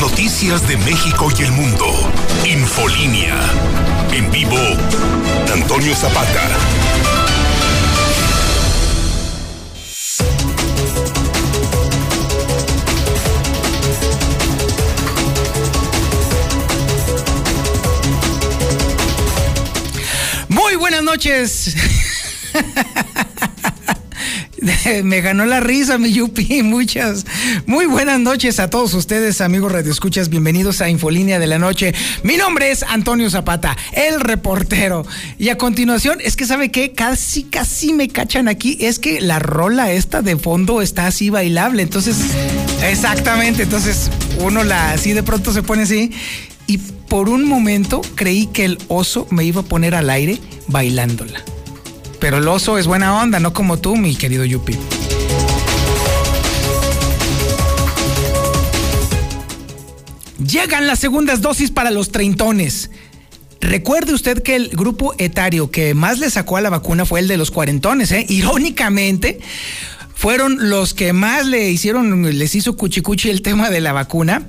noticias de México y el mundo. Infolínea. En vivo, Antonio Zapata. Muy buenas noches. Me ganó la risa, mi Yupi. Muchas, muy buenas noches a todos ustedes, amigos radioescuchas. Bienvenidos a Infolínea de la Noche. Mi nombre es Antonio Zapata, el reportero. Y a continuación, es que sabe que casi, casi me cachan aquí. Es que la rola esta de fondo está así bailable. Entonces, exactamente. Entonces, uno la así de pronto se pone así. Y por un momento creí que el oso me iba a poner al aire bailándola. Pero el oso es buena onda, no como tú, mi querido Yupi. Llegan las segundas dosis para los treintones. Recuerde usted que el grupo etario que más le sacó a la vacuna fue el de los cuarentones, ¿eh? Irónicamente, fueron los que más le hicieron, les hizo cuchicuchi el tema de la vacuna.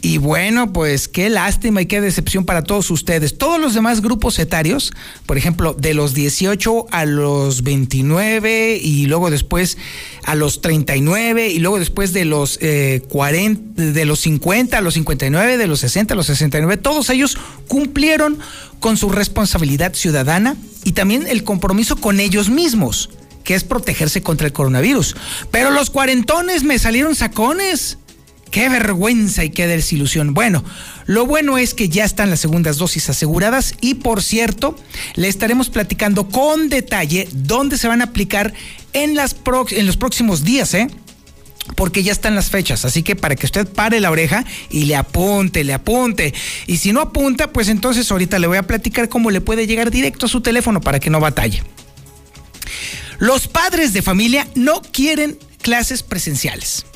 Y bueno, pues qué lástima y qué decepción para todos ustedes. Todos los demás grupos etarios, por ejemplo, de los 18 a los 29 y luego después a los 39 y luego después de los 40, de los 50 a los 59, de los 60 a los 69, todos ellos cumplieron con su responsabilidad ciudadana y también el compromiso con ellos mismos, que es protegerse contra el coronavirus. Pero los cuarentones me salieron sacones. Qué vergüenza y qué desilusión. Bueno, lo bueno es que ya están las segundas dosis aseguradas y por cierto, le estaremos platicando con detalle dónde se van a aplicar en, las los próximos días, ¿eh? porque ya están las fechas, así que para que usted pare la oreja y le apunte, le apunte. Y si no apunta, pues entonces ahorita le voy a platicar cómo le puede llegar directo a su teléfono para que no batalle. Los padres de familia no quieren clases presenciales.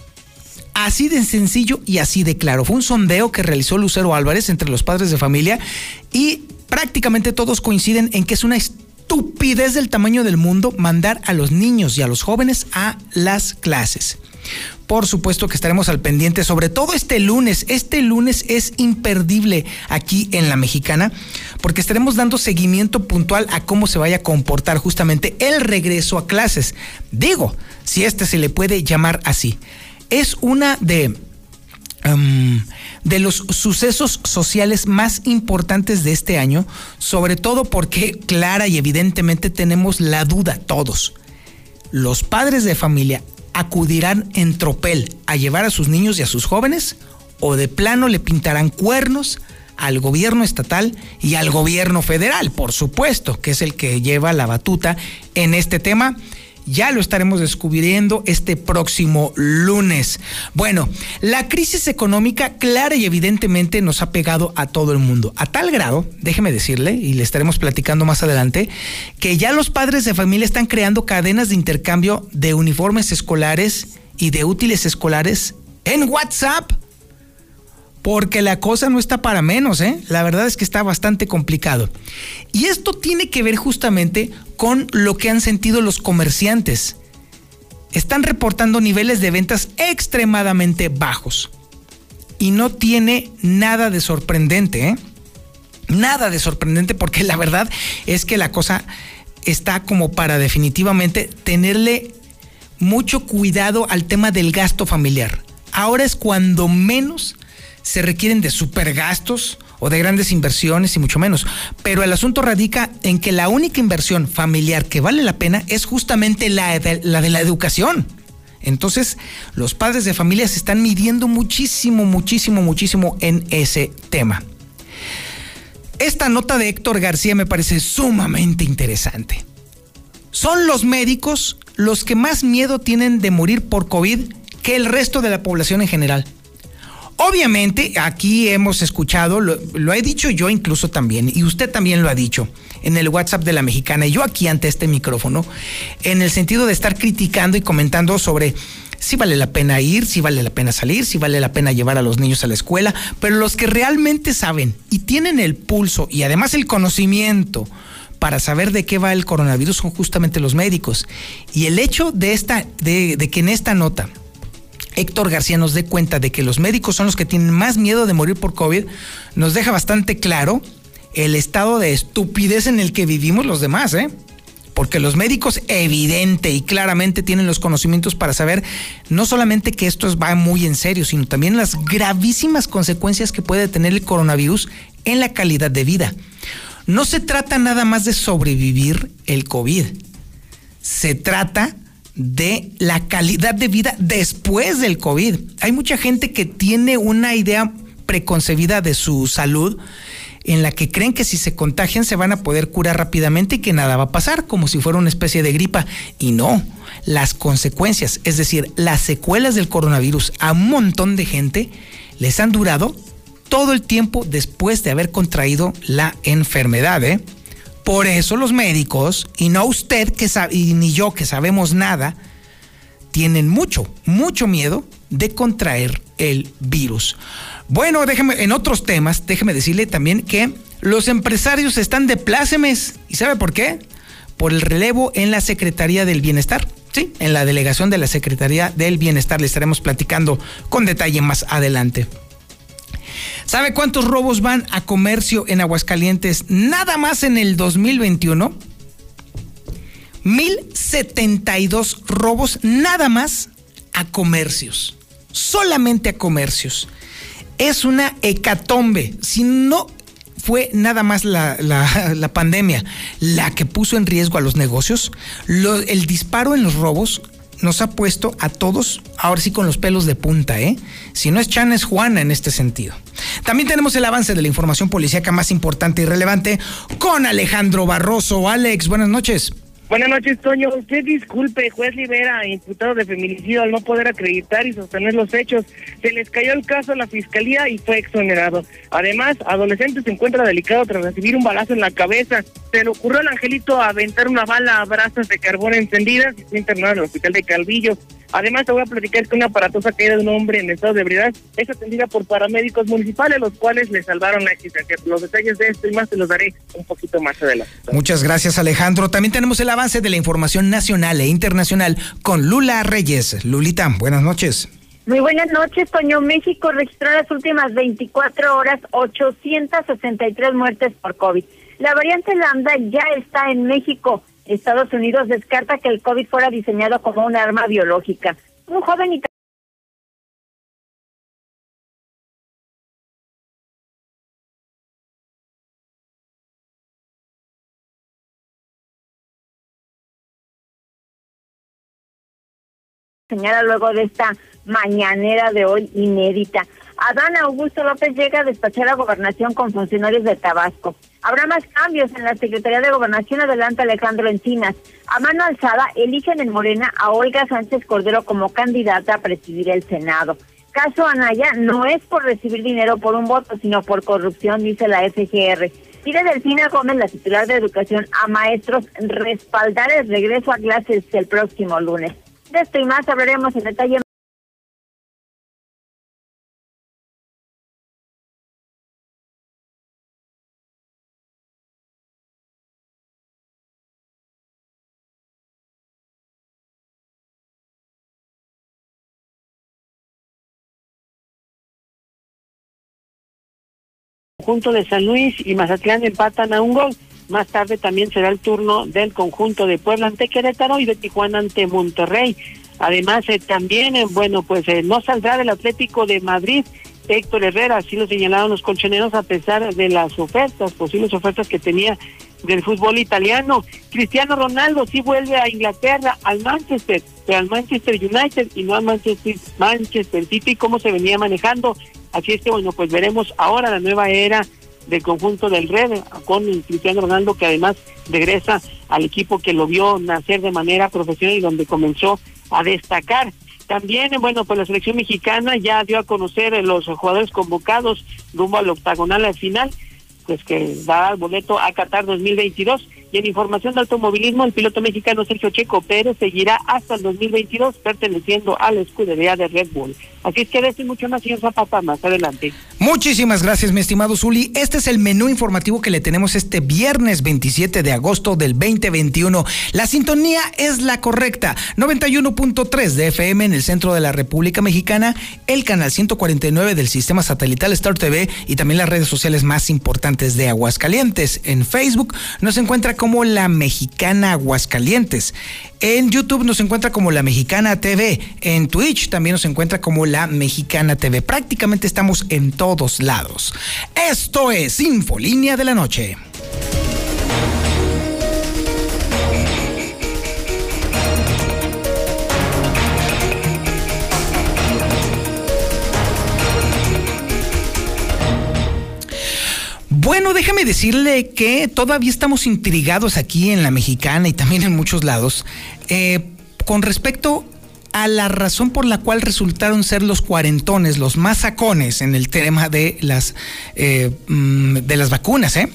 Así de sencillo y así de claro. Fue un sondeo que realizó Lucero Álvarez entre los padres de familia y prácticamente todos coinciden en que es una estupidez del tamaño del mundo mandar a los niños y a los jóvenes a las clases. Por supuesto que estaremos al pendiente, sobre todo este lunes. Este lunes es imperdible aquí en la mexicana, porque estaremos dando seguimiento puntual a cómo se vaya a comportar justamente el regreso a clases. Digo, si este se le puede llamar así es una de, de los sucesos sociales más importantes de este año, sobre todo porque clara y evidentemente tenemos la duda todos. ¿Los padres de familia acudirán en tropel a llevar a sus niños y a sus jóvenes o de plano le pintarán cuernos al gobierno estatal y al gobierno federal, por supuesto, que es el que lleva la batuta en este tema? Ya lo estaremos descubriendo este próximo lunes. Bueno, la crisis económica clara y evidentemente nos ha pegado a todo el mundo. A tal grado, déjeme decirle, y le estaremos platicando más adelante, que ya los padres de familia están creando cadenas de intercambio de uniformes escolares y de útiles escolares en WhatsApp porque la cosa no está para menos, ¿eh? La verdad es que está bastante complicado. Y esto tiene que ver justamente con lo que han sentido los comerciantes. Están reportando niveles de ventas extremadamente bajos. Y no tiene nada de sorprendente, ¿eh? Nada de sorprendente porque la verdad es que la cosa está como para definitivamente tenerle mucho cuidado al tema del gasto familiar. Ahora es cuando menos se requieren de supergastos o de grandes inversiones y mucho menos. Pero el asunto radica en que la única inversión familiar que vale la pena es justamente la de la, educación. Entonces, los padres de familia se están midiendo muchísimo, muchísimo, muchísimo en ese tema. Esta nota de Héctor García me parece sumamente interesante. Son los médicos los que más miedo tienen de morir por COVID que el resto de la población en general. Obviamente, aquí hemos escuchado, lo, he dicho yo incluso también, y usted también lo ha dicho en el WhatsApp de la mexicana, y yo aquí ante este micrófono, en el sentido de estar criticando y comentando sobre si vale la pena ir, si vale la pena salir, si vale la pena llevar a los niños a la escuela, pero los que realmente saben y tienen el pulso y además el conocimiento para saber de qué va el coronavirus son justamente los médicos. Y el hecho de esta, de que en esta nota Héctor García nos dé cuenta de que los médicos son los que tienen más miedo de morir por COVID, nos deja bastante claro el estado de estupidez en el que vivimos los demás, ¿eh? Porque los médicos evidente y claramente tienen los conocimientos para saber no solamente que esto va muy en serio, sino también las gravísimas consecuencias que puede tener el coronavirus en la calidad de vida. No se trata nada más de sobrevivir el COVID. Se trata de la calidad de vida después del COVID. Hay mucha gente que tiene una idea preconcebida de su salud en la que creen que si se contagian se van a poder curar rápidamente y que nada va a pasar, como si fuera una especie de gripa. Y no, las consecuencias, es decir, las secuelas del coronavirus a un montón de gente les han durado todo el tiempo después de haber contraído la enfermedad. ¿eh? Por eso los médicos, y no usted que sabe, ni yo que sabemos nada, tienen mucho, mucho miedo de contraer el virus. Bueno, déjeme, en otros temas, déjeme decirle también que los empresarios están de plácemes. ¿Y sabe por qué? Por el relevo en la Secretaría del Bienestar. Sí, en la delegación de la Secretaría del Bienestar le estaremos platicando con detalle más adelante. ¿Sabe cuántos robos van a comercio en Aguascalientes nada más en el 2021? 1072 robos nada más a comercios. Solamente a comercios. Es una hecatombe. Si no fue nada más la, pandemia la que puso en riesgo a los negocios, el disparo en los robos nos ha puesto a todos, ahora sí con los pelos de punta, ¿eh? Si no es Chan, es Juana en este sentido. También tenemos el avance de la información policíaca más importante y relevante con Alejandro Barroso. Alex, buenas noches. Buenas noches, Toño. Usted disculpe, juez Libera, imputado de feminicidio, al no poder acreditar y sostener los hechos. Se les cayó el caso a la fiscalía y fue exonerado. Además, adolescente se encuentra delicado tras recibir un balazo en la cabeza. Se le ocurrió al angelito aventar una bala a brasas de carbón encendidas y fue internado en el hospital de Calvillo. Además, te voy a platicar que una aparatosa caída de un hombre en estado de ebriedad es atendida por paramédicos municipales, los cuales le salvaron la existencia. Los detalles de esto y más te los daré un poquito más adelante. Muchas gracias, Alejandro. También tenemos el avance de la información nacional e internacional con Lula Reyes. Lulita, buenas noches. Muy buenas noches, Toño. México registró las últimas 24 horas 863 muertes por COVID. La variante Lambda ya está en México. Estados Unidos descarta que el COVID fuera diseñado como un arma biológica. Un joven señala luego de esta mañanera de hoy inédita. Adán Augusto López llega a despachar a gobernación con funcionarios de Tabasco. Habrá más cambios en la Secretaría de Gobernación, adelante Alejandro Encinas. A mano alzada, eligen en Morena a Olga Sánchez Cordero como candidata a presidir el Senado. Caso Anaya no es por recibir dinero por un voto, sino por corrupción, dice la FGR. Pide Delfina Gómez, la titular de Educación, a maestros respaldar el regreso a clases el próximo lunes. De esto y más hablaremos en detalle conjunto de San Luis y Mazatlán empatan a un gol. Más tarde también será el turno del conjunto de Puebla ante Querétaro y de Tijuana ante Monterrey. Además, eh, también, eh, bueno, pues eh, no saldrá del Atlético de Madrid Héctor Herrera, así lo señalaron los colchoneros a pesar de las ofertas, posibles ofertas que tenía del fútbol italiano. Cristiano Ronaldo sí vuelve a Inglaterra, al Manchester, pero al Manchester United y no al Manchester, Manchester City, como se venía manejando. Así es que, bueno, pues veremos ahora la nueva era del conjunto del Red con Cristiano Ronaldo, que además regresa al equipo que lo vio nacer de manera profesional y donde comenzó a destacar. También, bueno, pues la selección mexicana ya dio a conocer los jugadores convocados rumbo al octagonal al final, pues que va al boleto a Qatar 2022. Y en información de automovilismo, el piloto mexicano Sergio Checo Pérez seguirá hasta el 2022 perteneciendo a la escudería de Red Bull. Así es que decir mucho más, señor Zapata, más adelante. Muchísimas gracias, mi estimado Zuli. Este es el menú informativo que le tenemos este viernes 27 de agosto del 2021. La sintonía es la correcta. 91.3 de FM en el centro de la República Mexicana, el canal 149 del sistema satelital Star TV y también las redes sociales más importantes de Aguascalientes. En Facebook nos encuentra como La Mexicana Aguascalientes. En YouTube nos encuentra como La Mexicana TV. En Twitch también nos encuentra como La Mexicana TV. Prácticamente estamos en todos lados. Esto es Infolínea de la Noche. Bueno, déjame decirle que todavía estamos intrigados aquí en la mexicana y también en muchos lados eh, con respecto a la razón por la cual resultaron ser los cuarentones, los más sacones en el tema de las, eh, mm, de las vacunas. ¿eh?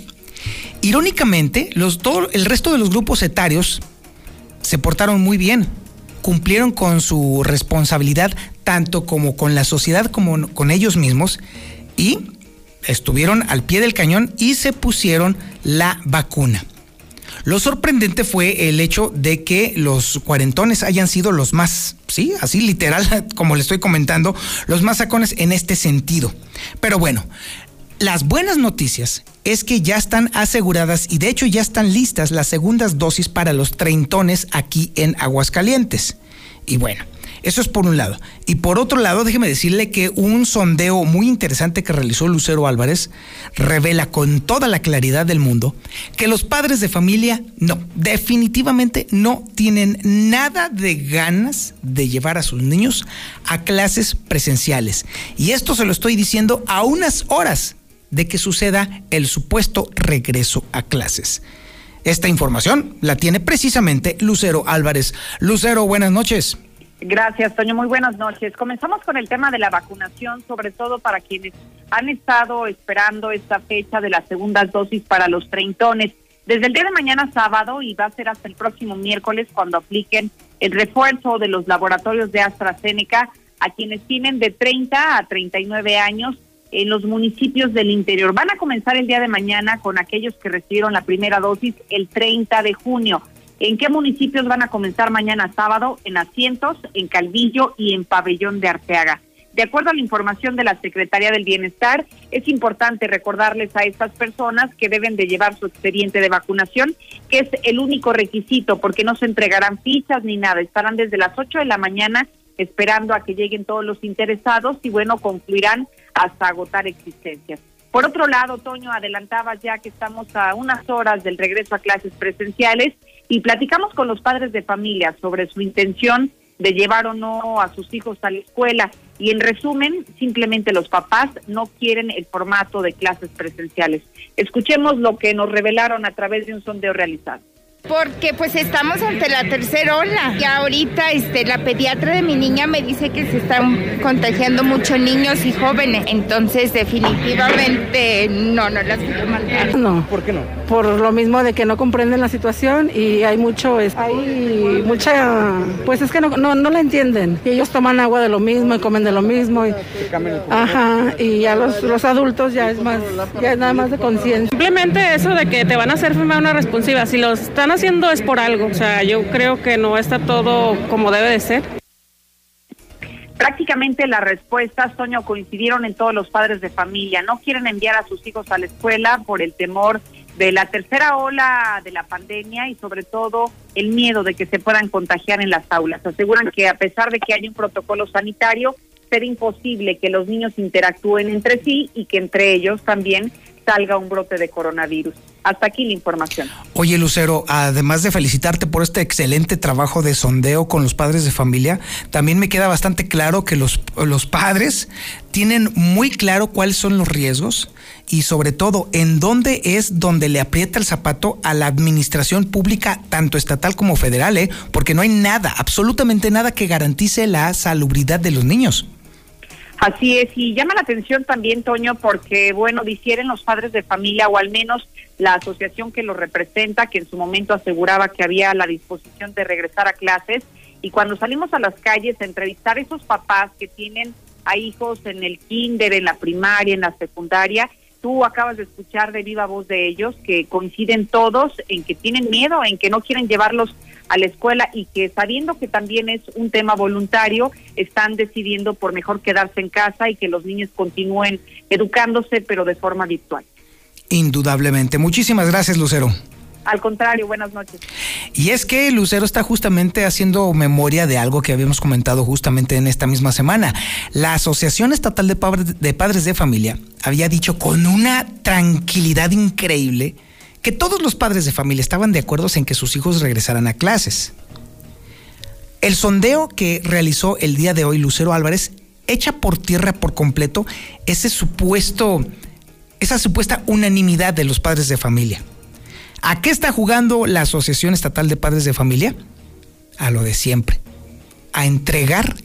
Irónicamente, los, el resto de los grupos etarios se portaron muy bien, cumplieron con su responsabilidad tanto como con la sociedad como con ellos mismos y estuvieron al pie del cañón y se pusieron la vacuna. Lo sorprendente fue el hecho de que los cuarentones hayan sido los más, sí, así literal, como le estoy comentando, los más sacones en este sentido. Pero bueno, las buenas noticias es que ya están aseguradas y de hecho ya están listas las segundas dosis para los treintones aquí en Aguascalientes. Y bueno, eso es por un lado. Y por otro lado, déjeme decirle que un sondeo muy interesante que realizó Lucero Álvarez revela con toda la claridad del mundo que los padres de familia no, definitivamente no tienen nada de ganas de llevar a sus niños a clases presenciales. Y esto se lo estoy diciendo a unas horas de que suceda el supuesto regreso a clases. Esta información la tiene precisamente Lucero Álvarez. Lucero, buenas noches. Gracias, Toño. Muy buenas noches. Comenzamos con el tema de la vacunación, sobre todo para quienes han estado esperando esta fecha de las segundas dosis para los treintones. Desde el día de mañana sábado y va a ser hasta el próximo miércoles cuando apliquen el refuerzo de los laboratorios de AstraZeneca a quienes tienen de 30 a 39 años en los municipios del interior. Van a comenzar el día de mañana con aquellos que recibieron la primera dosis el 30 de junio. ¿En qué municipios van a comenzar mañana sábado? En Asientos, en Calvillo y en Pabellón de Arteaga. De acuerdo a la información de la Secretaría del Bienestar, es importante recordarles a estas personas que deben de llevar su expediente de vacunación, que es el único requisito, porque no se entregarán fichas ni nada. Estarán desde las 8 de la mañana esperando a que lleguen todos los interesados y bueno, concluirán hasta agotar existencias. Por otro lado, Toño, adelantaba ya que estamos a unas horas del regreso a clases presenciales y platicamos con los padres de familia sobre su intención de llevar o no a sus hijos a la escuela. Y en resumen, simplemente los papás no quieren el formato de clases presenciales. Escuchemos lo que nos revelaron a través de un sondeo realizado. Porque pues estamos ante la tercera ola. Y ahorita este, la pediatra de mi niña me dice que se están contagiando muchos niños y jóvenes. Entonces definitivamente no, no las quiero mandar. No. ¿Por qué no? Por lo mismo de que no comprenden la situación y hay mucho, hay mucha, pues es que no, no, no la entienden. Y ellos toman agua de lo mismo y comen de lo mismo. Y, ajá, y ya los, los adultos ya es más, ya es nada más de conciencia. Simplemente eso de que te van a hacer firmar una responsiva. Si los están haciendo es por algo. O sea, yo creo que no está todo como debe de ser. Prácticamente las respuestas, Toño, coincidieron en todos los padres de familia. No quieren enviar a sus hijos a la escuela por el temor de la tercera ola de la pandemia y sobre todo el miedo de que se puedan contagiar en las aulas. Aseguran que a pesar de que hay un protocolo sanitario, será imposible que los niños interactúen entre sí y que entre ellos también salga un brote de coronavirus. Hasta aquí la información. Oye, Lucero, además de felicitarte por este excelente trabajo de sondeo con los padres de familia, también me queda bastante claro que los, los padres tienen muy claro cuáles son los riesgos y sobre todo en dónde es donde le aprieta el zapato a la administración pública, tanto estatal como federal, ¿eh? porque no hay nada, absolutamente nada que garantice la salubridad de los niños. Así es, y llama la atención también, Toño, porque, bueno, difieren los padres de familia, o al menos la asociación que los representa, que en su momento aseguraba que había la disposición de regresar a clases, y cuando salimos a las calles a entrevistar a esos papás que tienen a hijos en el kinder, en la primaria, en la secundaria, tú acabas de escuchar de viva voz de ellos que coinciden todos en que tienen miedo, en que no quieren llevarlos a la escuela y que sabiendo que también es un tema voluntario, están decidiendo por mejor quedarse en casa y que los niños continúen educándose, pero de forma virtual. Indudablemente. Muchísimas gracias, Lucero. Al contrario, buenas noches. Y es que Lucero está justamente haciendo memoria de algo que habíamos comentado justamente en esta misma semana. La Asociación Estatal de, de Padres de Familia había dicho con una tranquilidad increíble que todos los padres de familia estaban de acuerdo en que sus hijos regresaran a clases. El sondeo que realizó el día de hoy Lucero Álvarez echa por tierra por completo ese supuesto, esa supuesta unanimidad de los padres de familia. ¿A qué está jugando la Asociación Estatal de Padres de Familia? A lo de siempre. A entregar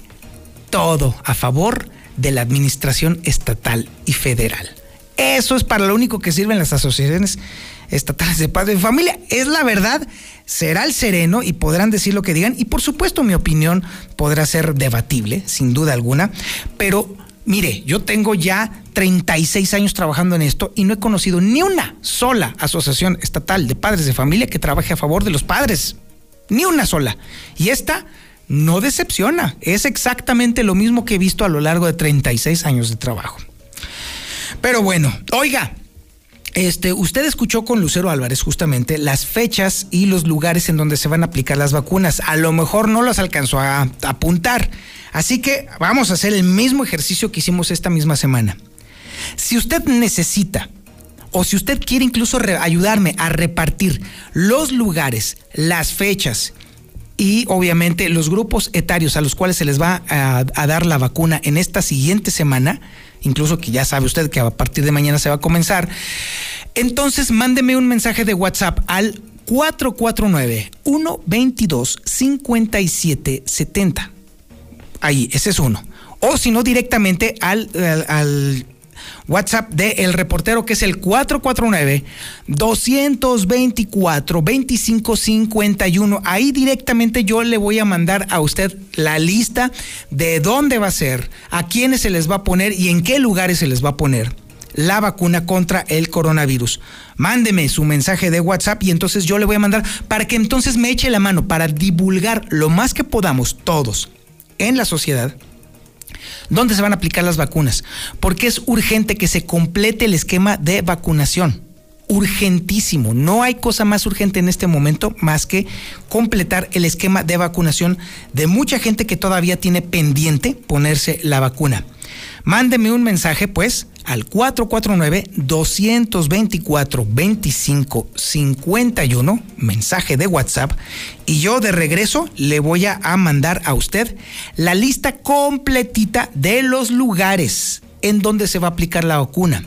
todo a favor de la administración estatal y federal. Eso es para lo único que sirven las asociaciones estatales de padres de familia. Es la verdad, será el sereno y podrán decir lo que digan. Y por supuesto mi opinión podrá ser debatible, sin duda alguna. Pero mire, yo tengo ya 36 años trabajando en esto y no he conocido ni una sola asociación estatal de padres de familia que trabaje a favor de los padres. Ni una sola. Y esta no decepciona. Es exactamente lo mismo que he visto a lo largo de 36 años de trabajo. Pero bueno, oiga, este, usted escuchó con Lucero Álvarez justamente las fechas y los lugares en donde se van a aplicar las vacunas. A lo mejor no las alcanzó a, apuntar. Así que vamos a hacer el mismo ejercicio que hicimos esta misma semana. Si usted necesita o si usted quiere incluso ayudarme a repartir los lugares, las fechas y obviamente los grupos etarios a los cuales se les va a dar la vacuna en esta siguiente semana, incluso que ya sabe usted que a partir de mañana se va a comenzar. Entonces, mándeme un mensaje de WhatsApp al 449-122-5770. Ahí, ese es uno. O si no, directamente al, al WhatsApp de El Reportero, que es el 449-224-2551. Ahí directamente yo le voy a mandar a usted la lista de dónde va a ser, a quiénes se les va a poner y en qué lugares se les va a poner la vacuna contra el coronavirus. Mándeme su mensaje de WhatsApp y entonces yo le voy a mandar para que entonces me eche la mano para divulgar lo más que podamos todos en la sociedad dónde se van a aplicar las vacunas, porque es urgente que se complete el esquema de vacunación. Urgentísimo, no hay cosa más urgente en este momento más que completar el esquema de vacunación de mucha gente que todavía tiene pendiente ponerse la vacuna. Mándeme un mensaje pues al 449-224-2551, mensaje de WhatsApp, y yo de regreso le voy a, mandar a usted la lista completita de los lugares en donde se va a aplicar la vacuna,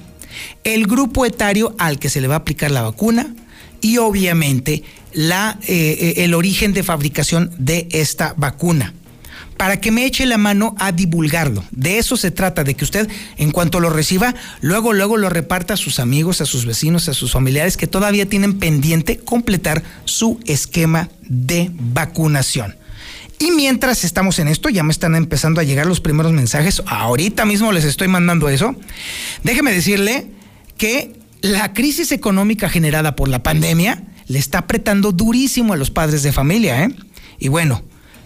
el grupo etario al que se le va a aplicar la vacuna y obviamente la, eh, eh, el origen de fabricación de esta vacuna para que me eche la mano a divulgarlo. De eso se trata, de que usted, en cuanto lo reciba, luego, luego lo reparta a sus amigos, a sus vecinos, a sus familiares que todavía tienen pendiente completar su esquema de vacunación. Y mientras estamos en esto, ya me están empezando a llegar los primeros mensajes. Ahorita mismo les estoy mandando eso. Déjeme decirle que la crisis económica generada por la pandemia le está apretando durísimo a los padres de familia, ¿eh? Y bueno,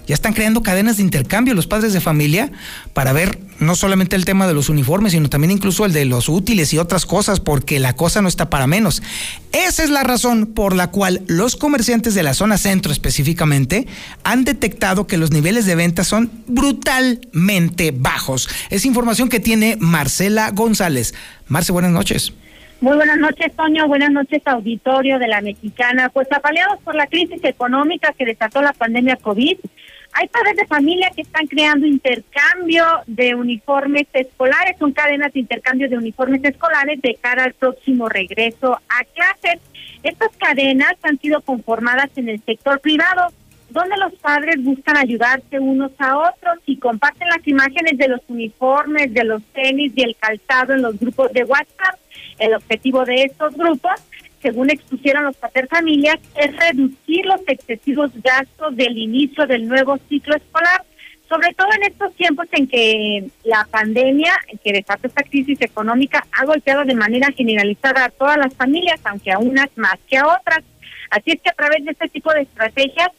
ya están creando cadenas de intercambio los padres de familia para ver no solamente el tema de los uniformes, sino también incluso el de los útiles y otras cosas, porque la cosa no está para menos. Esa es la razón por la cual los comerciantes de la zona centro específicamente han detectado que los niveles de venta son brutalmente bajos. Es información que tiene Marcela González. Marce, buenas noches. Muy buenas noches, Toño. Buenas noches, auditorio de la Mexicana. Pues apaleados por la crisis económica que desató la pandemia COVID, hay padres de familia que están creando intercambio de uniformes escolares, son cadenas de intercambio de uniformes escolares de cara al próximo regreso a clases. Estas cadenas han sido conformadas en el sector privado donde los padres buscan ayudarse unos a otros y comparten las imágenes de los uniformes, de los tenis y el calzado en los grupos de WhatsApp. El objetivo de estos grupos, según expusieron los paterfamilias, es reducir los excesivos gastos del inicio del nuevo ciclo escolar sobre todo en estos tiempos en que la pandemia, que desata esta crisis económica, ha golpeado de manera generalizada a todas las familias, aunque a unas más que a otras. Así es que a través de este tipo de estrategias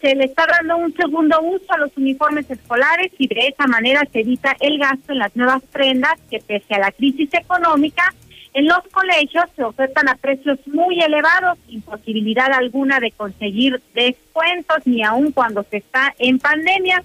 se le está dando un segundo uso a los uniformes escolares y de esa manera se evita el gasto en las nuevas prendas que pese a la crisis económica en los colegios se ofertan a precios muy elevados, imposibilidad alguna de conseguir descuentos ni aun cuando se está en pandemia.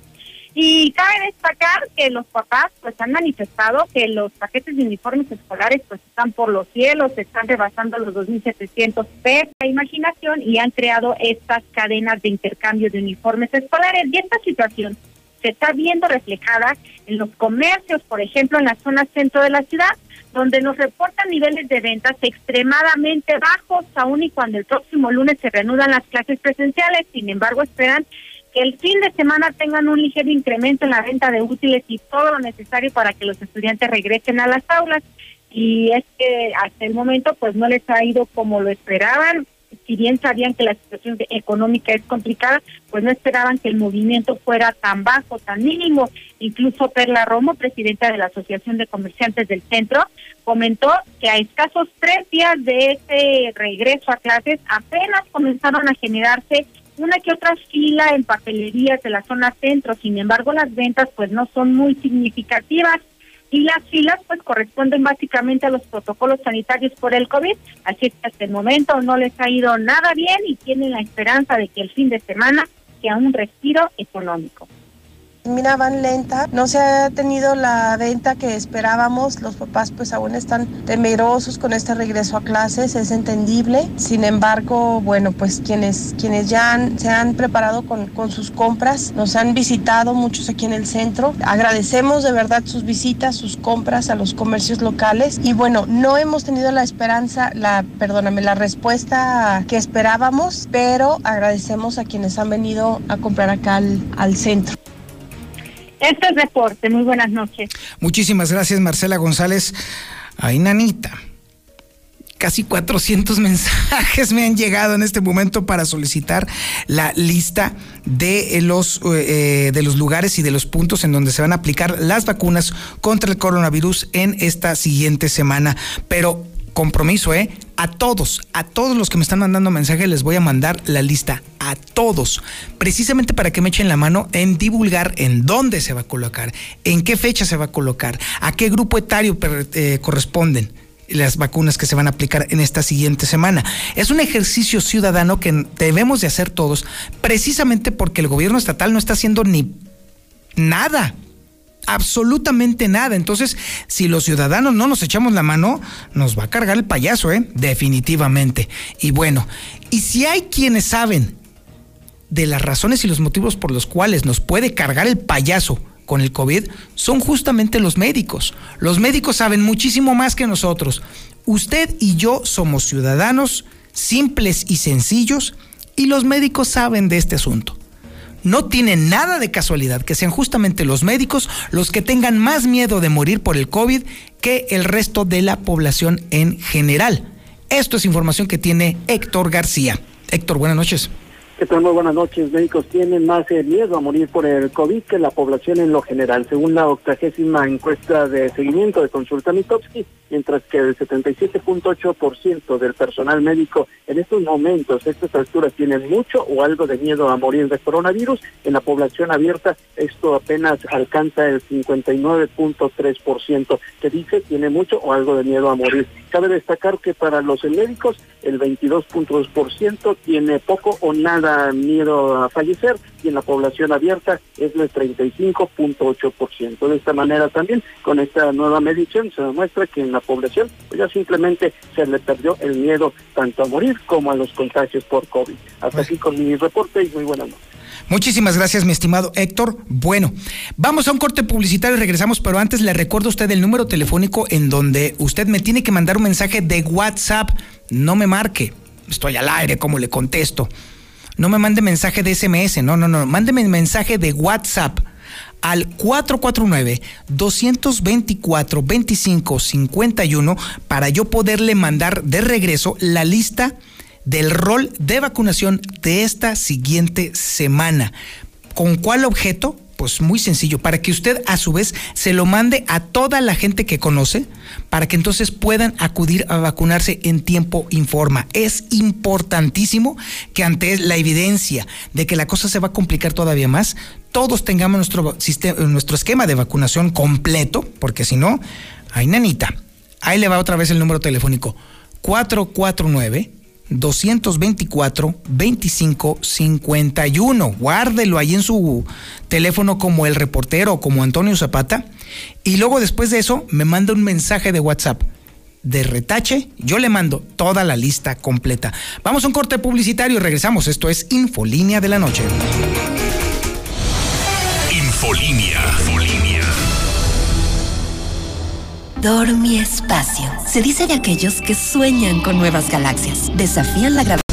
Y cabe destacar que los papás pues han manifestado que los paquetes de uniformes escolares pues están por los cielos, están rebasando los 2.700 pesos de imaginación y han creado estas cadenas de intercambio de uniformes escolares. Y esta situación se está viendo reflejada en los comercios, por ejemplo, en la zona centro de la ciudad, donde nos reportan niveles de ventas extremadamente bajos, aún y cuando el próximo lunes se reanudan las clases presenciales. Sin embargo, esperan que el fin de semana tengan un ligero incremento en la venta de útiles y todo lo necesario para que los estudiantes regresen a las aulas. Y es que hasta el momento pues no les ha ido como lo esperaban. Si bien sabían que la situación económica es complicada, pues no esperaban que el movimiento fuera tan bajo, tan mínimo. Incluso Perla Romo, presidenta de la Asociación de Comerciantes del Centro, comentó que a escasos tres días de ese regreso a clases apenas comenzaron a generarse una que otra fila en papelerías de la zona centro, sin embargo las ventas pues no son muy significativas y las filas pues corresponden básicamente a los protocolos sanitarios por el COVID, así que hasta el momento no les ha ido nada bien y tienen la esperanza de que el fin de semana sea un respiro económico miraban lenta, no se ha tenido la venta que esperábamos, los papás pues aún están temerosos con este regreso a clases, es entendible, sin embargo, bueno, pues quienes, quienes ya se han preparado con, con sus compras, nos han visitado muchos aquí en el centro, agradecemos de verdad sus visitas, sus compras a los comercios locales. Y bueno, no hemos tenido la esperanza, la, perdóname, la respuesta que esperábamos, pero agradecemos a quienes han venido a comprar acá al, al centro. Este es reporte. Muy buenas noches. Muchísimas gracias, Marcela González. Ay, nanita. Casi 400 mensajes me han llegado en este momento para solicitar la lista de los, eh, de los lugares y de los puntos en donde se van a aplicar las vacunas contra el coronavirus en esta siguiente semana. Pero compromiso, ¿eh? A todos, a todos los que me están mandando mensajes les voy a mandar la lista, a todos, precisamente para que me echen la mano en divulgar en dónde se va a colocar, en qué fecha se va a colocar, a qué grupo etario eh, corresponden las vacunas que se van a aplicar en esta siguiente semana. Es un ejercicio ciudadano que debemos de hacer todos, precisamente porque el gobierno estatal no está haciendo ni nada absolutamente nada. Entonces, si los ciudadanos no nos echamos la mano, nos va a cargar el payaso, ¿eh? Definitivamente. Y bueno, y si hay quienes saben de las razones y los motivos por los cuales nos puede cargar el payaso con el COVID, son justamente los médicos. Los médicos saben muchísimo más que nosotros. Usted y yo somos ciudadanos simples y sencillos y los médicos saben de este asunto no tiene nada de casualidad que sean justamente los médicos los que tengan más miedo de morir por el COVID que el resto de la población en general. Esto es información que tiene Héctor García. Héctor, buenas noches. ¿Qué? Muy buenas noches. Médicos tienen más eh, miedo a morir por el COVID que la población en lo general, según la octagésima encuesta de seguimiento de consulta Mitowski, mientras que el 77.8% del personal médico en estos momentos, estas alturas, tienen mucho o algo de miedo a morir de coronavirus. En la población abierta, esto apenas alcanza el 59.3%, que dice tiene mucho o algo de miedo a morir. Cabe destacar que para los médicos, el 22.2% tiene poco o nada miedo a fallecer y en la población abierta es el 35.8%. De esta manera también, con esta nueva medición, se demuestra que en la población pues ya simplemente se le perdió el miedo tanto a morir como a los contagios por COVID. Hasta aquí con mi reporte y muy buenas noches. Muchísimas gracias, mi estimado Héctor. Bueno, vamos a un corte publicitario y regresamos, pero antes le recuerdo a usted el número telefónico en donde usted me tiene que mandar un mensaje de WhatsApp. No me marque, estoy al aire, como le contesto. No me mande mensaje de SMS, no, no, no, mándeme mensaje de WhatsApp al 449-224-2551 para yo poderle mandar de regreso la lista del rol de vacunación de esta siguiente semana. ¿Con cuál objeto? Pues muy sencillo, para que usted a su vez se lo mande a toda la gente que conoce, para que entonces puedan acudir a vacunarse en tiempo informa. Es importantísimo que ante la evidencia de que la cosa se va a complicar todavía más, todos tengamos nuestro, sistema, nuestro esquema de vacunación completo, porque si no, hay nanita. Ahí le va otra vez el número telefónico 449 224 2551. Guárdelo ahí en su teléfono como el reportero como Antonio Zapata. Y luego después de eso me manda un mensaje de WhatsApp de retache, yo le mando toda la lista completa. Vamos a un corte publicitario y regresamos. Esto es Infolínea de la Noche. Dormi Espacio. Se dice de aquellos que sueñan con nuevas galaxias, desafían la gravedad.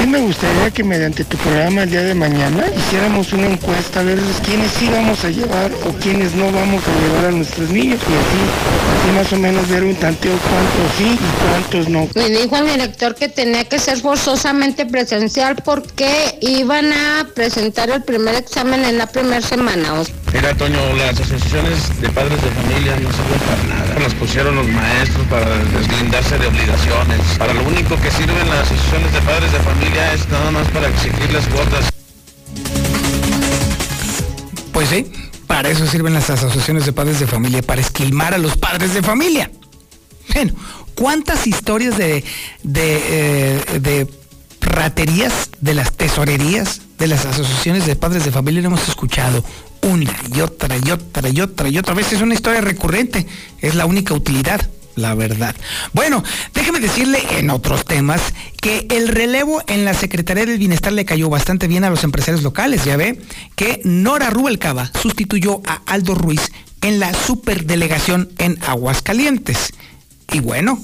Sí me gustaría que mediante tu programa el día de mañana hiciéramos una encuesta a ver quiénes sí vamos a llevar o quiénes no vamos a llevar a nuestros niños y así, así más o menos ver un tanteo cuántos sí y cuántos no. Me dijo el director que tenía que ser forzosamente presencial porque iban a presentar el primer examen en la primera semana. Mira, Toño, las asociaciones de padres de familia no sirven para nada. Las pusieron los maestros para deslindarse de obligaciones. Para lo único que sirven las asociaciones de padres de familia es nada más para exigirles cuotas. Pues sí, para eso sirven las asociaciones de padres de familia, para esquilmar a los padres de familia. Bueno, ¿cuántas historias de, de, eh, de raterías de las tesorerías de las asociaciones de padres de familia no hemos escuchado? Una y otra y otra y otra y otra vez es una historia recurrente, es la única utilidad la verdad. Bueno, déjeme decirle en otros temas que el relevo en la Secretaría del Bienestar le cayó bastante bien a los empresarios locales. Ya ve que Nora Rubalcaba sustituyó a Aldo Ruiz en la superdelegación en Aguascalientes. Y bueno,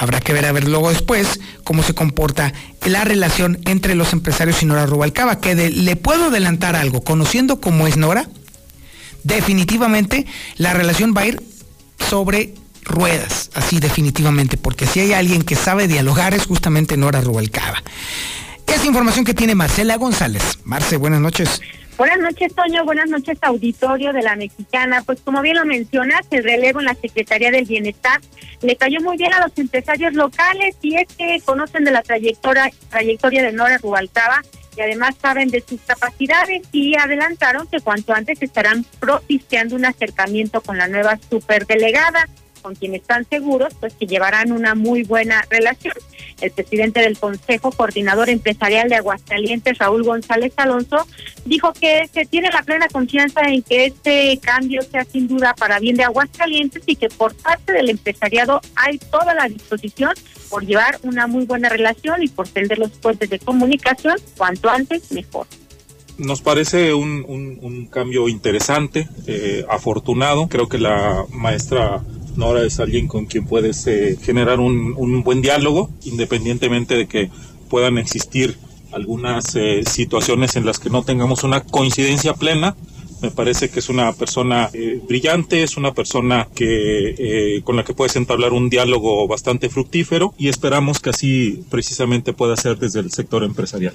habrá que ver a ver luego después cómo se comporta la relación entre los empresarios y Nora Rubalcaba, que de, le puedo adelantar algo, conociendo cómo es Nora, definitivamente la relación va a ir sobre ruedas, así definitivamente, porque si hay alguien que sabe dialogar es justamente Nora Rubalcaba. Es información que tiene Marcela González. Marce, buenas noches. Buenas noches, Toño. Buenas noches, auditorio de la Mexicana. Pues como bien lo mencionas, el relevo en la Secretaría del Bienestar le cayó muy bien a los empresarios locales y es que conocen de la trayectoria, trayectoria de Nora Rubalcaba y además saben de sus capacidades y adelantaron que cuanto antes estarán propiciando un acercamiento con la nueva superdelegada con quien están seguros, pues que llevarán una muy buena relación. El presidente del Consejo Coordinador Empresarial de Aguascalientes, Raúl González Alonso, dijo que se tiene la plena confianza en que este cambio sea sin duda para bien de Aguascalientes y que por parte del empresariado hay toda la disposición por llevar una muy buena relación y por tender los puentes de comunicación cuanto antes mejor nos parece un, cambio interesante, eh, afortunado. Creo que la maestra Nora es alguien con quien puedes eh, generar un, un, buen diálogo, independientemente de que puedan existir algunas eh, situaciones en las que no tengamos una coincidencia plena. Me parece que es una persona eh, brillante, es una persona que con la que puedes entablar un diálogo bastante fructífero y esperamos que así precisamente pueda ser desde el sector empresarial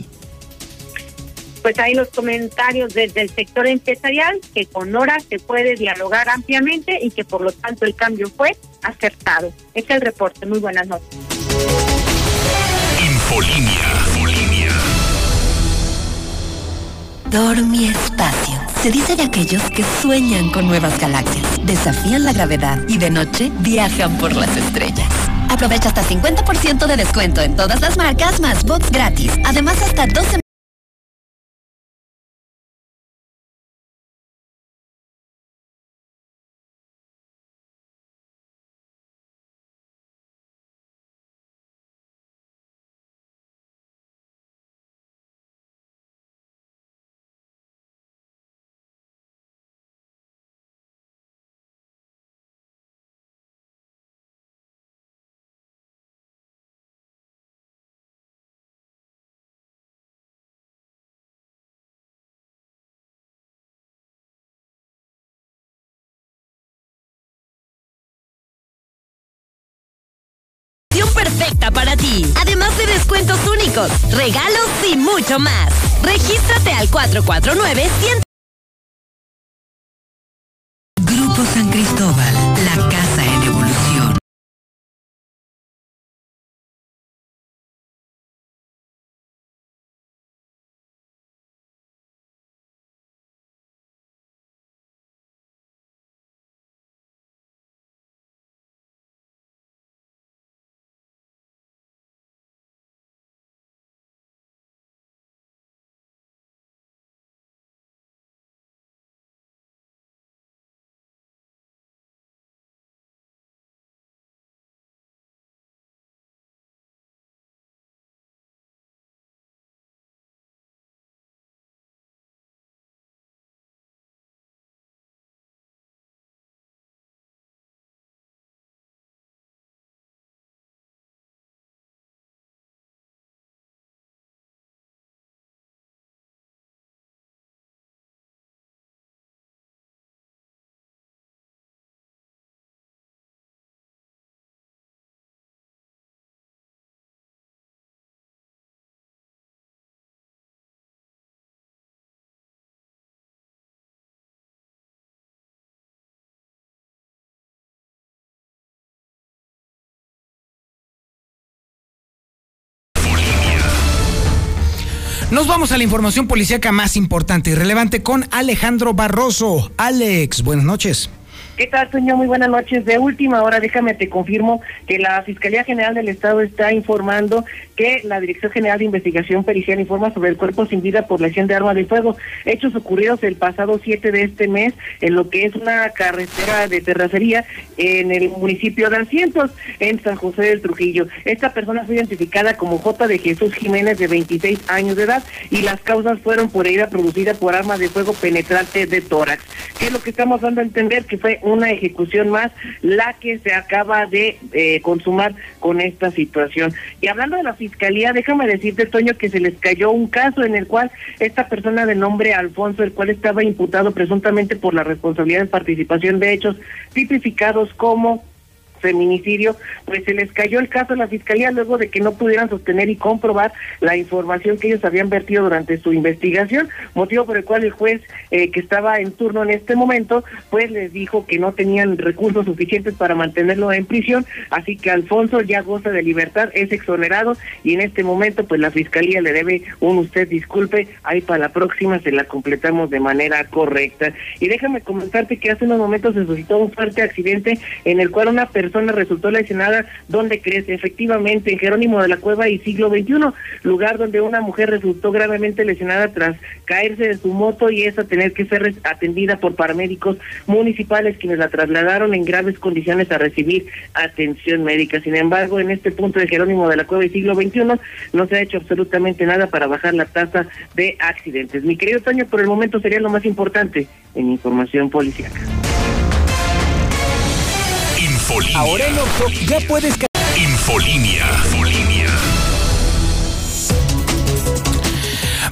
pues hay los comentarios desde el sector empresarial que con Nora se puede dialogar ampliamente y que por lo tanto el cambio fue acertado. Es el reporte. Muy buenas noches. Infolínea. Dormi Espacio. Se dice de aquellos que sueñan con nuevas galaxias, desafían la gravedad y de noche viajan por las estrellas. Aprovecha hasta 50% de descuento en todas las marcas más box gratis. Además, hasta 12 perfecta para ti. Además de descuentos únicos, regalos y mucho más. Regístrate al 449 100 Grupo San Cristóbal, la casa Nos vamos a la información policíaca más importante y relevante con Alejandro Barroso. Alex, buenas noches. ¿Qué tal, Toño? Muy buenas noches. De última hora, déjame te confirmo que la Fiscalía General del Estado está informando que la Dirección General de Investigación Pericial informa sobre el cuerpo sin vida por lesión de arma de fuego. Hechos ocurridos el pasado 7 de este mes en lo que es una carretera de terracería en el municipio de Asientos, en San José del Trujillo. Esta persona fue identificada como J. de Jesús Jiménez, de 26 años de edad, y las causas fueron por herida producida por arma de fuego penetrante de tórax. ¿Qué es lo que estamos dando a entender? Que fue una ejecución más la que se acaba de eh, consumar con esta situación. Y hablando de la fiscalía, déjame decirte, Toño, que se les cayó un caso en el cual esta persona de nombre Alfonso, el cual estaba imputado presuntamente por la responsabilidad de participación de hechos tipificados como feminicidio, pues se les cayó el caso a la fiscalía luego de que no pudieran sostener y comprobar la información que ellos habían vertido durante su investigación, motivo por el cual el juez eh, que estaba en turno en este momento, pues les dijo que no tenían recursos suficientes para mantenerlo en prisión, así que Alfonso ya goza de libertad, es exonerado y en este momento pues la fiscalía le debe un usted disculpe, ahí para la próxima se la completamos de manera correcta. Y déjame comentarte que hace unos momentos se suscitó un fuerte accidente en el cual una persona resultó lesionada. ¿Dónde crece? Efectivamente, en Jerónimo de la Cueva y siglo XXI, lugar donde una mujer resultó gravemente lesionada tras caerse de su moto y esa tener que ser atendida por paramédicos municipales quienes la trasladaron en graves condiciones a recibir atención médica. Sin embargo, en este punto de Jerónimo de la Cueva y siglo XXI no se ha hecho absolutamente nada para bajar la tasa de accidentes. Mi querido Toño, por el momento sería lo más importante en información policial. Ahora en Oxxo ya puedes... Infolinia. Infolinia.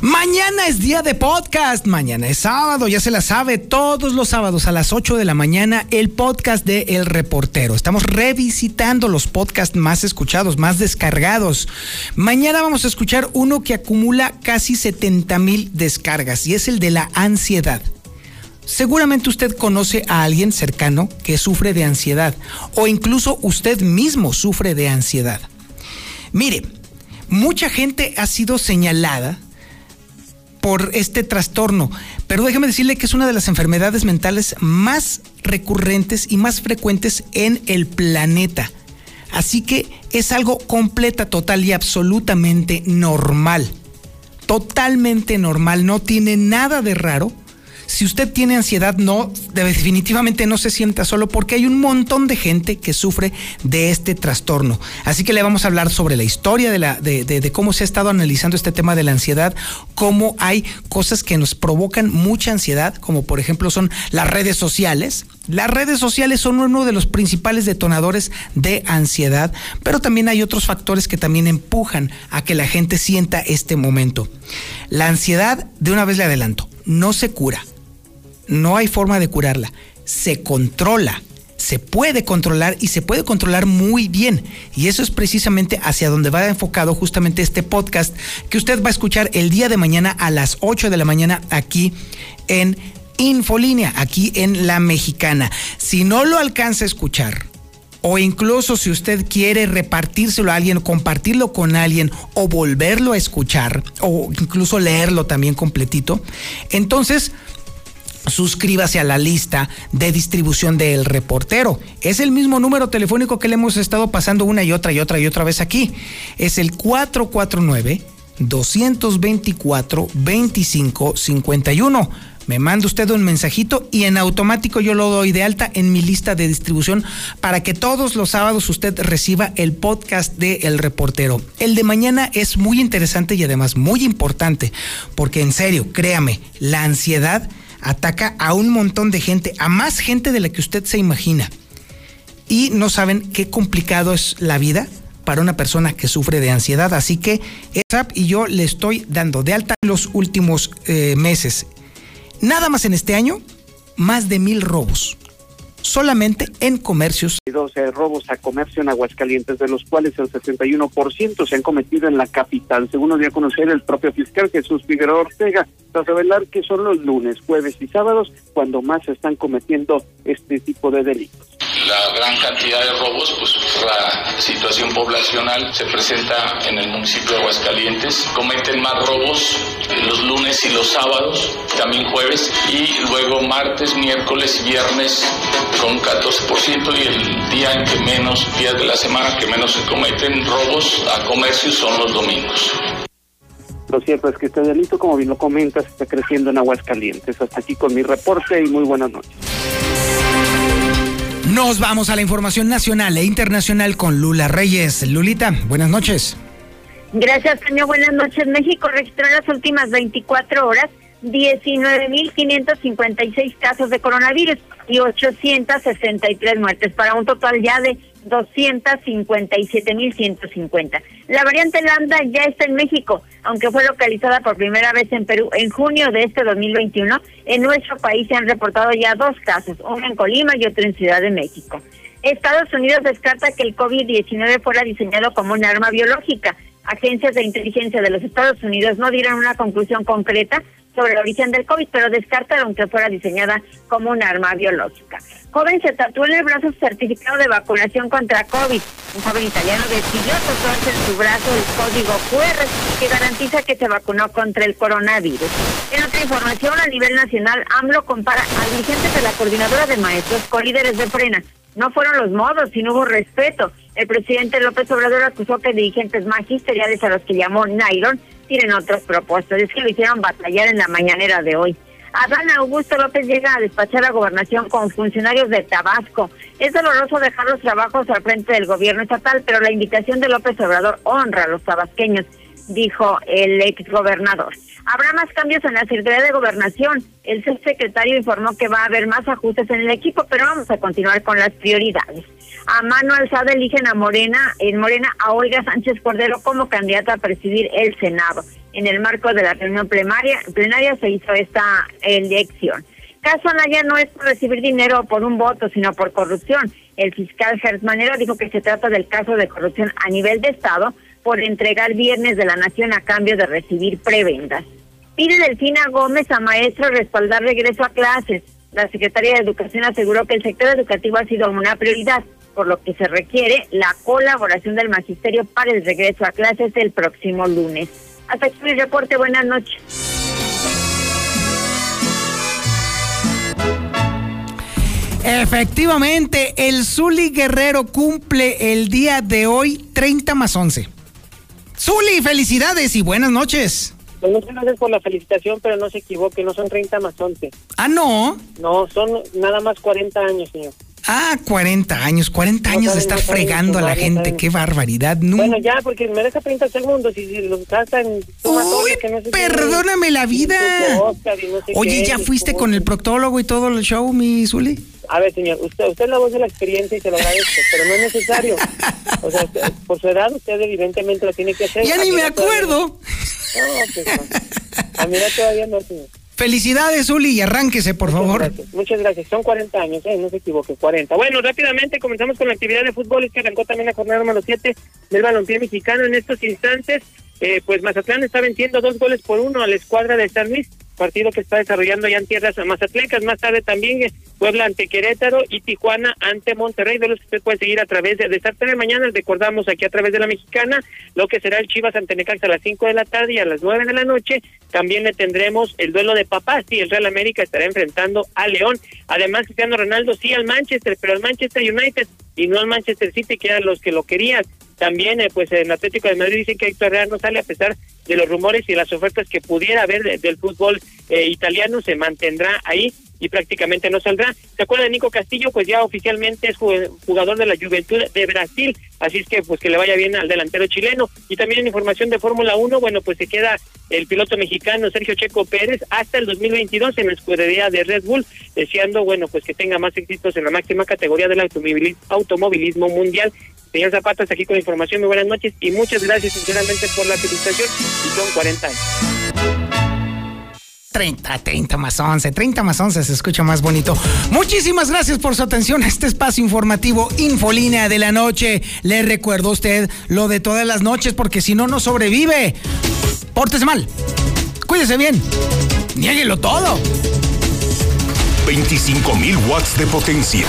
Mañana es día de podcast, mañana es sábado, ya se la sabe, todos los sábados a las 8 de la mañana el podcast de El Reportero. Estamos revisitando los podcasts más escuchados, más descargados. Mañana vamos a escuchar uno que acumula casi 70 mil descargas y es el de la ansiedad. Seguramente usted conoce a alguien cercano que sufre de ansiedad o incluso usted mismo sufre de ansiedad. Mire, mucha gente ha sido señalada por este trastorno, pero déjeme decirle que es una de las enfermedades mentales más recurrentes y más frecuentes en el planeta. Así que es algo completa, total y absolutamente normal. Totalmente normal, no tiene nada de raro si usted tiene ansiedad, no, definitivamente no se sienta solo porque hay un montón de gente que sufre de este trastorno. Así que le vamos a hablar sobre la historia de, cómo se ha estado analizando este tema de la ansiedad, cómo hay cosas que nos provocan mucha ansiedad, como por ejemplo son las redes sociales. Las redes sociales son uno de los principales detonadores de ansiedad, pero también hay otros factores que también empujan a que la gente sienta este momento. La ansiedad, de una vez le adelanto, no se cura no hay forma de curarla. Se controla, se puede controlar y se puede controlar muy bien. Y eso es precisamente hacia donde va enfocado justamente este podcast que usted va a escuchar el día de mañana a las 8 de la mañana aquí en Infolínea, aquí en La Mexicana. Si no lo alcanza a escuchar, o incluso si usted quiere repartírselo a alguien, compartirlo con alguien o volverlo a escuchar o incluso leerlo también completito, entonces suscríbase a la lista de distribución del reportero. Es el mismo número telefónico que le hemos estado pasando una y otra y otra y otra vez aquí. Es el 449 224 2551 me manda usted un mensajito y en automático yo lo doy de alta en mi lista de distribución para que todos los sábados usted reciba el podcast de El Reportero. El de mañana es muy interesante y además muy importante porque en serio, créame, la ansiedad ataca a un montón de gente, a más gente de la que usted se imagina. Y no saben qué complicado es la vida para una persona que sufre de ansiedad. Así que ESAP y yo le estoy dando de alta los últimos eh, meses. Nada más en este año, más de mil robos solamente en comercios. 12 robos a comercio en Aguascalientes, de los cuales el 61% se han cometido en la capital, según nos dio a conocer el propio fiscal Jesús Figueroa Ortega, tras revelar que son los lunes, jueves y sábados cuando más se están cometiendo este tipo de delitos la gran cantidad de robos, pues la situación poblacional se presenta en el municipio de Aguascalientes. Cometen más robos los lunes y los sábados, también jueves, y luego martes, miércoles y viernes con 14% y el día en que menos, días de la semana que menos se cometen robos a comercio son los domingos. Lo cierto es que este delito, como bien lo comentas, está creciendo en Aguascalientes. Hasta aquí con mi reporte y muy buenas noches. Nos vamos a la información nacional e internacional con Lula Reyes. Lulita, buenas noches. Gracias, señor. Buenas noches. México registró en las últimas 24 horas 19.556 casos de coronavirus y 863 muertes, para un total ya de 257.150. La variante Lambda ya está en México, aunque fue localizada por primera vez en Perú en junio de este 2021. En nuestro país se han reportado ya dos casos, uno en Colima y otro en Ciudad de México. Estados Unidos descarta que el COVID-19 fuera diseñado como un arma biológica. Agencias de inteligencia de los Estados Unidos no dieron una conclusión concreta sobre el origen del COVID, pero descartaron que fuera diseñada como un arma biológica. Joven se tatuó en el brazo certificado de vacunación contra COVID. Un joven italiano decidió tatuarse en su brazo el código QR que garantiza que se vacunó contra el coronavirus. En otra información, a nivel nacional, AMLO compara a dirigentes de la coordinadora de maestros con líderes de frena. No fueron los modos, sino hubo respeto. El presidente López Obrador acusó que dirigentes magisteriales a los que llamó Nylon tienen otros propuestos. Es que lo hicieron batallar en la mañanera de hoy. Adán Augusto López llega a despachar a gobernación con funcionarios de Tabasco. Es doloroso dejar los trabajos al frente del gobierno estatal, pero la invitación de López Obrador honra a los tabasqueños, dijo el ex gobernador. Habrá más cambios en la Secretaría de Gobernación. El subsecretario informó que va a haber más ajustes en el equipo, pero vamos a continuar con las prioridades. A mano alzada eligen a Morena, en Morena a Olga Sánchez Cordero como candidata a presidir el Senado. En el marco de la reunión plenaria, se hizo esta elección. Caso Anaya no es por recibir dinero por un voto, sino por corrupción. El fiscal Gertz Manero dijo que se trata del caso de corrupción a nivel de Estado por entregar bienes de la nación a cambio de recibir prebendas. Pide Delfina Gómez a maestro respaldar regreso a clases. La Secretaría de Educación aseguró que el sector educativo ha sido una prioridad, por lo que se requiere la colaboración del magisterio para el regreso a clases el próximo lunes. Hasta aquí mi reporte. Buenas noches. Efectivamente, el Zuli Guerrero cumple el día de hoy 30 más 11. Zuli, felicidades y buenas noches. Pues gracias por la felicitación, pero no se equivoque, no son 30 más 11. Ah, no. No, son nada más 40 años, señor. Ah, 40 años, 40 años de estar fregando a la gente, qué barbaridad. Bueno, ya, porque me deja 30 segundos y si los gastan... Uy, perdóname la vida. Oye, ¿ya fuiste con el proctólogo y todo el show, mi Zuli? A ver, señor, usted, usted es la voz de la experiencia y se lo agradezco, pero no es necesario. O sea, por su edad, usted evidentemente lo tiene que hacer. Ya ni me acuerdo. No, pues no. A mí todavía no, señor. Felicidades, Uli, y arránquese, por favor. Gracias. Muchas gracias. Son 40 años, ¿eh? no se equivoque, 40. Bueno, rápidamente comenzamos con la actividad de fútbol. Es que arrancó también la jornada número 7 del balompié mexicano en estos instantes. Eh, pues Mazatlán está venciendo dos goles por uno a la escuadra de San Luis partido que está desarrollando ya en tierras mazatlecas. Más tarde también eh, Puebla ante Querétaro y Tijuana ante Monterrey, de los que usted puede seguir a través de, de esta de mañana. Recordamos aquí a través de la mexicana lo que será el Chivas ante Necaxa a las 5 de la tarde y a las 9 de la noche. También le tendremos el duelo de papás y el Real América estará enfrentando a León. Además, Cristiano Ronaldo sí al Manchester, pero al Manchester United y no al Manchester City, que eran los que lo querían. También, eh, pues en Atlético de Madrid dicen que Héctor Herrera no sale a pesar de los rumores y las ofertas que pudiera haber del fútbol eh, italiano, se mantendrá ahí y prácticamente no saldrá. ¿Se acuerda de Nico Castillo? Pues ya oficialmente es jugador de la Juventud de Brasil, así es que pues que le vaya bien al delantero chileno. Y también en información de Fórmula 1, bueno, pues se queda el piloto mexicano Sergio Checo Pérez hasta el 2022 en la escudería de Red Bull, deseando, bueno, pues que tenga más éxitos en la máxima categoría del automovilismo mundial. Señor Zapata, aquí con información. Muy buenas noches y muchas gracias sinceramente por la felicitación. Y son 40 años. 30, 30 más 11, 30 más 11 se escucha más bonito. Muchísimas gracias por su atención a este espacio informativo Infolínea de la noche. Le recuerdo a usted lo de todas las noches porque si no, no sobrevive. Pórtese mal. Cuídese bien. Niéguelo todo. 25 mil watts de potencia.